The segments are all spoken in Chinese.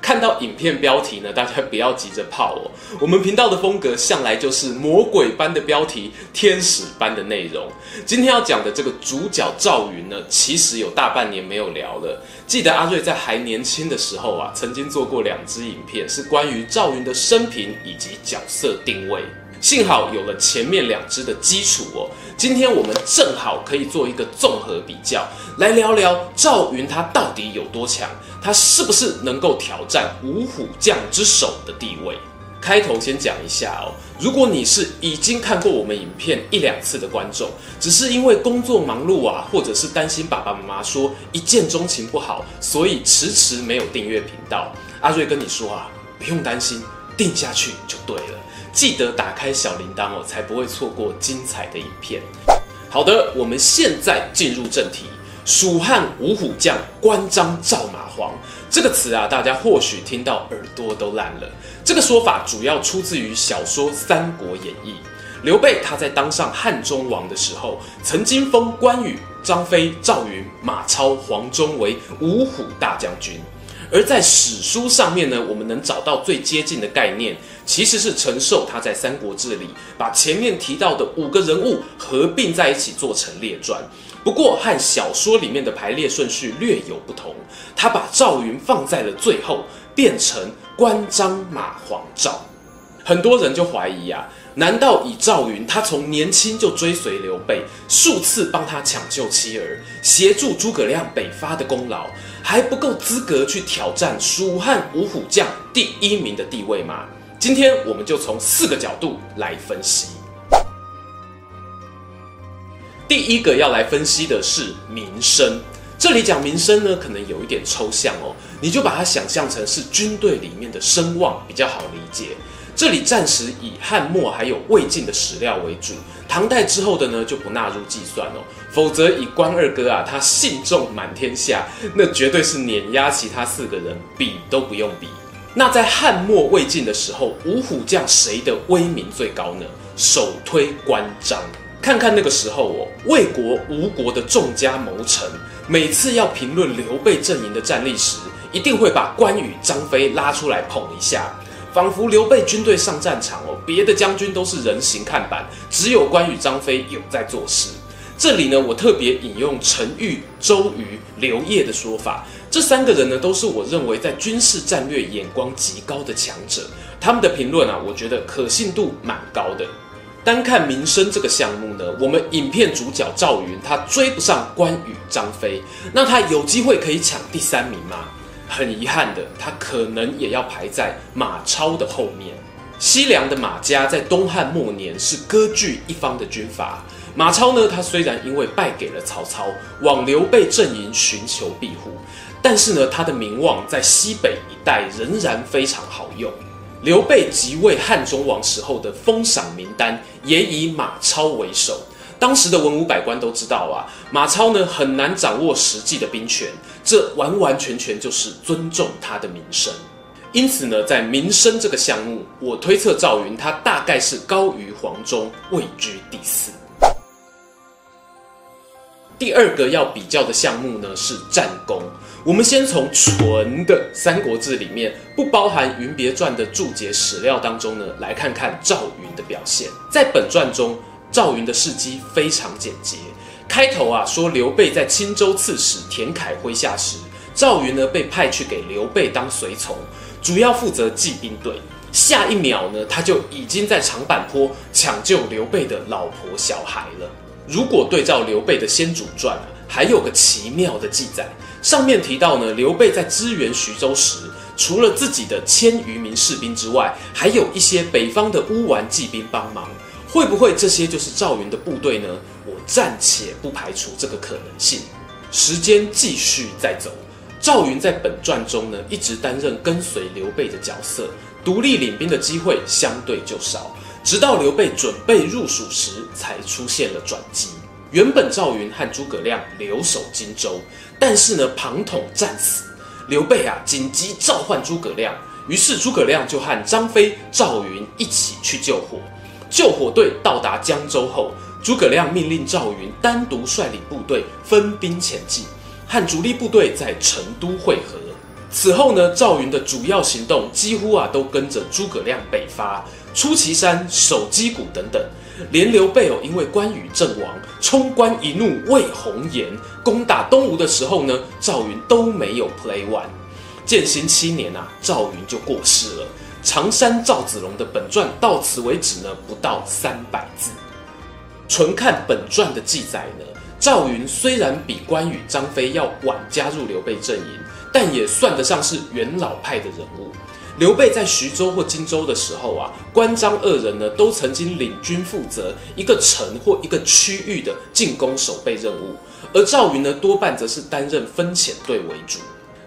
看到影片标题呢，大家不要急着泡哦。我们频道的风格向来就是魔鬼般的标题，天使般的内容。今天要讲的这个主角赵云呢，其实有大半年没有聊了。记得阿瑞在还年轻的时候啊，曾经做过两支影片，是关于赵云的生平以及角色定位。幸好有了前面两支的基础哦，今天我们正好可以做一个综合比较，来聊聊赵云他到底有多强，他是不是能够挑战五虎将之首的地位？开头先讲一下哦，如果你是已经看过我们影片一两次的观众，只是因为工作忙碌啊，或者是担心爸爸妈妈说一见钟情不好，所以迟迟没有订阅频道，阿瑞跟你说啊，不用担心，定下去就对了。记得打开小铃铛哦，才不会错过精彩的影片。好的，我们现在进入正题。蜀汉五虎将关张赵马黄这个词啊，大家或许听到耳朵都烂了。这个说法主要出自于小说《三国演义》。刘备他在当上汉中王的时候，曾经封关羽、张飞、赵云、马超、黄忠为五虎大将军。而在史书上面呢，我们能找到最接近的概念，其实是陈寿他在《三国志》里把前面提到的五个人物合并在一起做成列传。不过和小说里面的排列顺序略有不同，他把赵云放在了最后，变成关张马黄赵。很多人就怀疑啊，难道以赵云他从年轻就追随刘备，数次帮他抢救妻儿，协助诸葛亮北伐的功劳，还不够资格去挑战蜀汉五虎将第一名的地位吗？今天我们就从四个角度来分析。第一个要来分析的是名声，这里讲名声呢，可能有一点抽象哦，你就把它想象成是军队里面的声望比较好理解。这里暂时以汉末还有魏晋的史料为主，唐代之后的呢就不纳入计算哦，否则以关二哥啊，他信众满天下，那绝对是碾压其他四个人，比都不用比。那在汉末魏晋的时候，五虎将谁的威名最高呢？首推关张。看看那个时候哦，魏国、吴国的众家谋臣，每次要评论刘备阵营的战力时，一定会把关羽、张飞拉出来捧一下，仿佛刘备军队上战场哦，别的将军都是人形看板，只有关羽、张飞有在做事。这里呢，我特别引用陈玉、周瑜、刘烨的说法，这三个人呢，都是我认为在军事战略眼光极高的强者，他们的评论啊，我觉得可信度蛮高的。单看名声这个项目呢，我们影片主角赵云他追不上关羽、张飞，那他有机会可以抢第三名吗？很遗憾的，他可能也要排在马超的后面。西凉的马家在东汉末年是割据一方的军阀，马超呢，他虽然因为败给了曹操，往刘备阵营寻求庇护，但是呢，他的名望在西北一带仍然非常好用。刘备即位汉中王时候的封赏名单也以马超为首。当时的文武百官都知道啊，马超呢很难掌握实际的兵权，这完完全全就是尊重他的名声。因此呢，在名声这个项目，我推测赵云他大概是高于黄忠，位居第四。第二个要比较的项目呢是战功。我们先从纯的《三国志》里面，不包含《云别传》的注解史料当中呢，来看看赵云的表现。在本传中，赵云的事迹非常简洁。开头啊，说刘备在青州刺史田楷麾下时，赵云呢被派去给刘备当随从，主要负责骑兵队。下一秒呢，他就已经在长坂坡抢救刘备的老婆小孩了。如果对照刘备的《先主传》，还有个奇妙的记载。上面提到呢，刘备在支援徐州时，除了自己的千余名士兵之外，还有一些北方的乌丸骑兵帮忙。会不会这些就是赵云的部队呢？我暂且不排除这个可能性。时间继续在走，赵云在本传中呢，一直担任跟随刘备的角色，独立领兵的机会相对就少。直到刘备准备入蜀时，才出现了转机。原本赵云和诸葛亮留守荆州，但是呢，庞统战死，刘备啊紧急召唤诸葛亮，于是诸葛亮就和张飞、赵云一起去救火。救火队到达江州后，诸葛亮命令赵云单独率领部队分兵前进，和主力部队在成都会合。此后呢，赵云的主要行动几乎啊都跟着诸葛亮北伐，出祁山、守箕谷等等。连刘备哦，因为关羽阵亡，冲冠一怒为红颜，攻打东吴的时候呢，赵云都没有 play 完。建兴七年啊，赵云就过世了。常山赵子龙的本传到此为止呢，不到三百字。纯看本传的记载呢，赵云虽然比关羽、张飞要晚加入刘备阵营。但也算得上是元老派的人物。刘备在徐州或荆州的时候啊，关张二人呢都曾经领军负责一个城或一个区域的进攻守备任务，而赵云呢多半则是担任分遣队为主。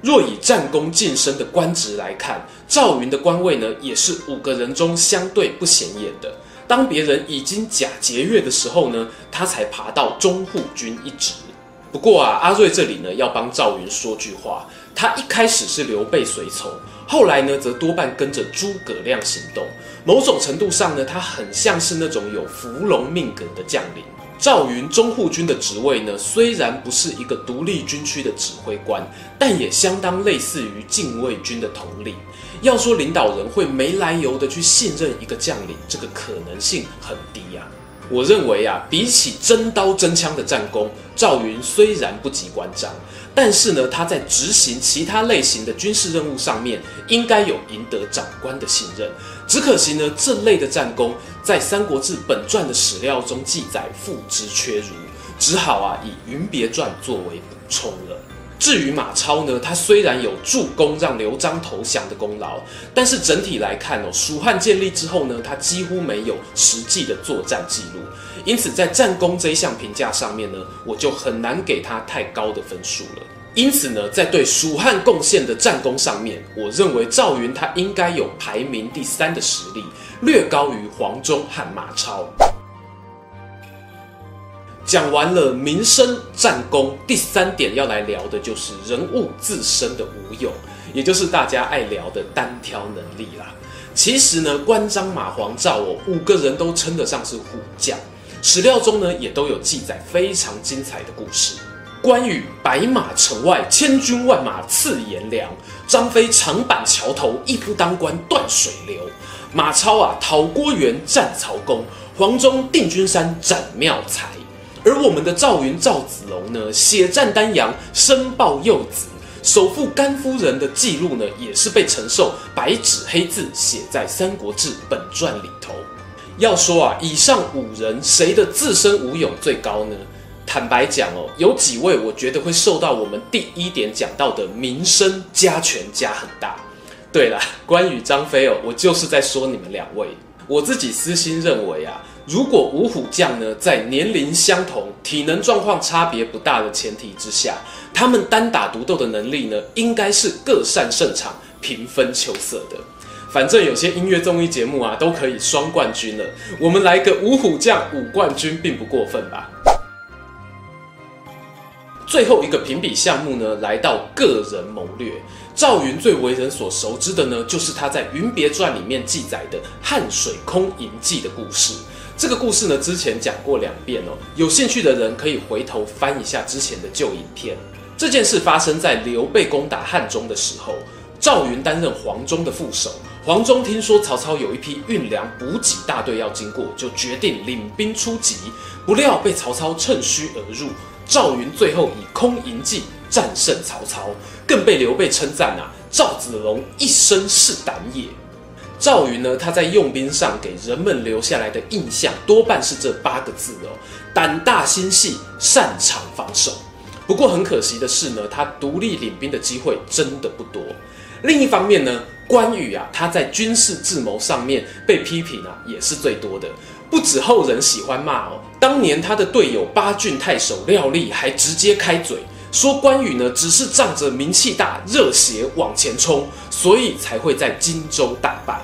若以战功晋升的官职来看，赵云的官位呢也是五个人中相对不显眼的。当别人已经假节钺的时候呢，他才爬到中护军一职。不过啊，阿瑞这里呢要帮赵云说句话。他一开始是刘备随从，后来呢，则多半跟着诸葛亮行动。某种程度上呢，他很像是那种有伏龙命格的将领。赵云中护军的职位呢，虽然不是一个独立军区的指挥官，但也相当类似于禁卫军的统领。要说领导人会没来由的去信任一个将领，这个可能性很低呀、我认为啊，比起真刀真枪的战功，赵云虽然不及关张，但是呢，他在执行其他类型的军事任务上面，应该有赢得长官的信任。只可惜呢，这类的战功在《三国志》本传的史料中记载付之阙如，只好啊以《云别传》作为补充了。至于马超呢，他虽然有助攻让刘璋投降的功劳，但是整体来看哦，蜀汉建立之后呢，他几乎没有实际的作战记录，因此在战功这一项评价上面呢，我就很难给他太高的分数了。因此呢，在对蜀汉贡献的战功上面，我认为赵云他应该有排名第三的实力，略高于黄忠和马超。讲完了名声战功，第三点要来聊的就是人物自身的武勇，也就是大家爱聊的单挑能力啦。其实呢，关张马黄赵哦，五个人都称得上是虎将，史料中呢也都有记载非常精彩的故事。关羽白马城外，千军万马刺颜良；张飞长坂桥头，一夫当关断水流；马超啊讨郭援战曹公；黄忠定军山斩妙才。而我们的赵云赵子龙呢，血战丹阳，申报幼子，首富甘夫人的记录呢，也是被陈寿白纸黑字写在《三国志》本传里头。要说啊，以上五人谁的自身武勇最高呢？坦白讲哦，有几位我觉得会受到我们第一点讲到的名声加权加很大。对了，关羽、张飞哦，我就是在说你们两位。我自己私心认为啊。如果五虎将呢，在年龄相同、体能状况差别不大的前提之下，他们单打独斗的能力呢，应该是各擅胜场、平分秋色的。反正有些音乐综艺节目啊，都可以双冠军了，我们来个五虎将五冠军，并不过分吧？最后一个评比项目呢，来到个人谋略。赵云最为人所熟知的呢，就是他在《云别传》里面记载的汉水空营计的故事。这个故事呢，之前讲过两遍哦。有兴趣的人可以回头翻一下之前的旧影片。这件事发生在刘备攻打汉中的时候，赵云担任黄忠的副手。黄忠听说曹操有一批运粮补给大队要经过，就决定领兵出击。不料被曹操趁虚而入，赵云最后以空营计战胜曹操，更被刘备称赞啊：“赵子龙一生是胆也。”赵云呢，他在用兵上给人们留下来的印象多半是这八个字哦：胆大心细，擅长防守。不过很可惜的是呢，他独立领兵的机会真的不多。另一方面呢，关羽啊，他在军事智谋上面被批评啊，也是最多的。不止后人喜欢骂哦，当年他的队友巴郡太守廖立还直接开嘴。说关羽呢，只是仗着名气大、热血往前冲，所以才会在荆州大败。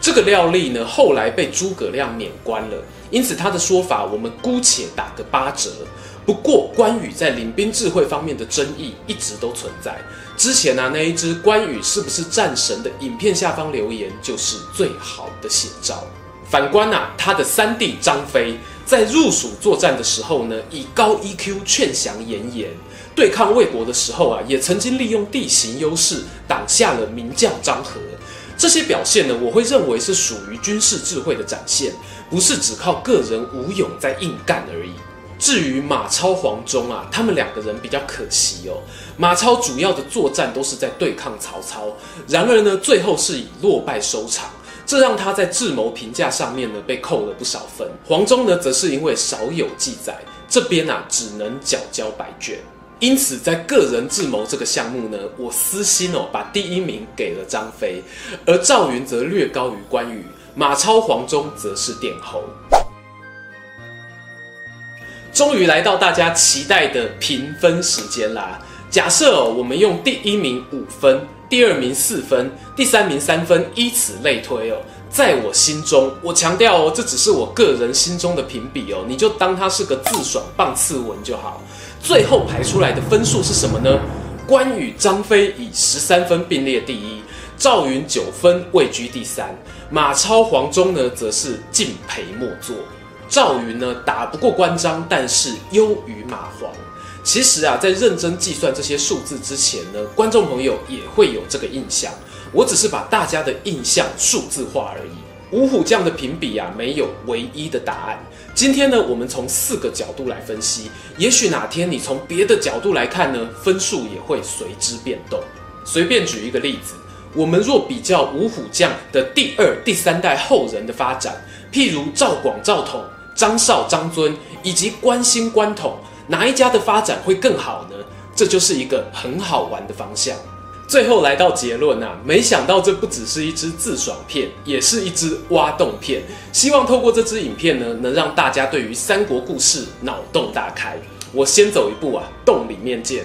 这个廖力呢，后来被诸葛亮免官了，因此他的说法我们姑且打个八折。不过关羽在领兵智慧方面的争议一直都存在。之前啊，那一支关羽是不是战神的影片下方留言就是最好的写照。反观啊，他的三弟张飞在入蜀作战的时候呢，以高 EQ 劝降严颜；对抗魏国的时候啊，也曾经利用地形优势挡下了名将张合。这些表现呢，我会认为是属于军事智慧的展现，不是只靠个人武勇在硬干而已。至于马超、黄忠啊，他们两个人比较可惜哦。马超主要的作战都是在对抗曹操，然而呢，最后是以落败收场，这让他在智谋评价上面呢被扣了不少分。黄忠呢，则是因为少有记载，这边啊只能缴交白卷。因此，在个人智谋这个项目呢，我私心哦把第一名给了张飞，而赵云则略高于关羽，马超、黄忠则是殿后。终于来到大家期待的评分时间啦！假设哦，我们用第一名五分，第二名四分，第三名三分，依此类推哦。在我心中，我强调哦，这只是我个人心中的评比哦，你就当它是个自爽棒次文就好。最后排出来的分数是什么呢？关羽、张飞以十三分并列第一，赵云九分位居第三，马超、黄忠呢则是敬陪末座。赵云呢打不过关张，但是优于马黄。其实啊，在认真计算这些数字之前呢，观众朋友也会有这个印象。我只是把大家的印象数字化而已。五虎将的评比啊，没有唯一的答案。今天呢，我们从四个角度来分析。也许哪天你从别的角度来看呢，分数也会随之变动。随便举一个例子，我们若比较五虎将的第二、第三代后人的发展，譬如赵广、赵统。张绍、张尊以及关兴、关统，哪一家的发展会更好呢？这就是一个很好玩的方向。最后来到结论啊，没想到这不只是一支自爽片，也是一支挖洞片。希望透过这支影片呢，能让大家对于三国故事脑洞大开。我先走一步啊，洞里面见。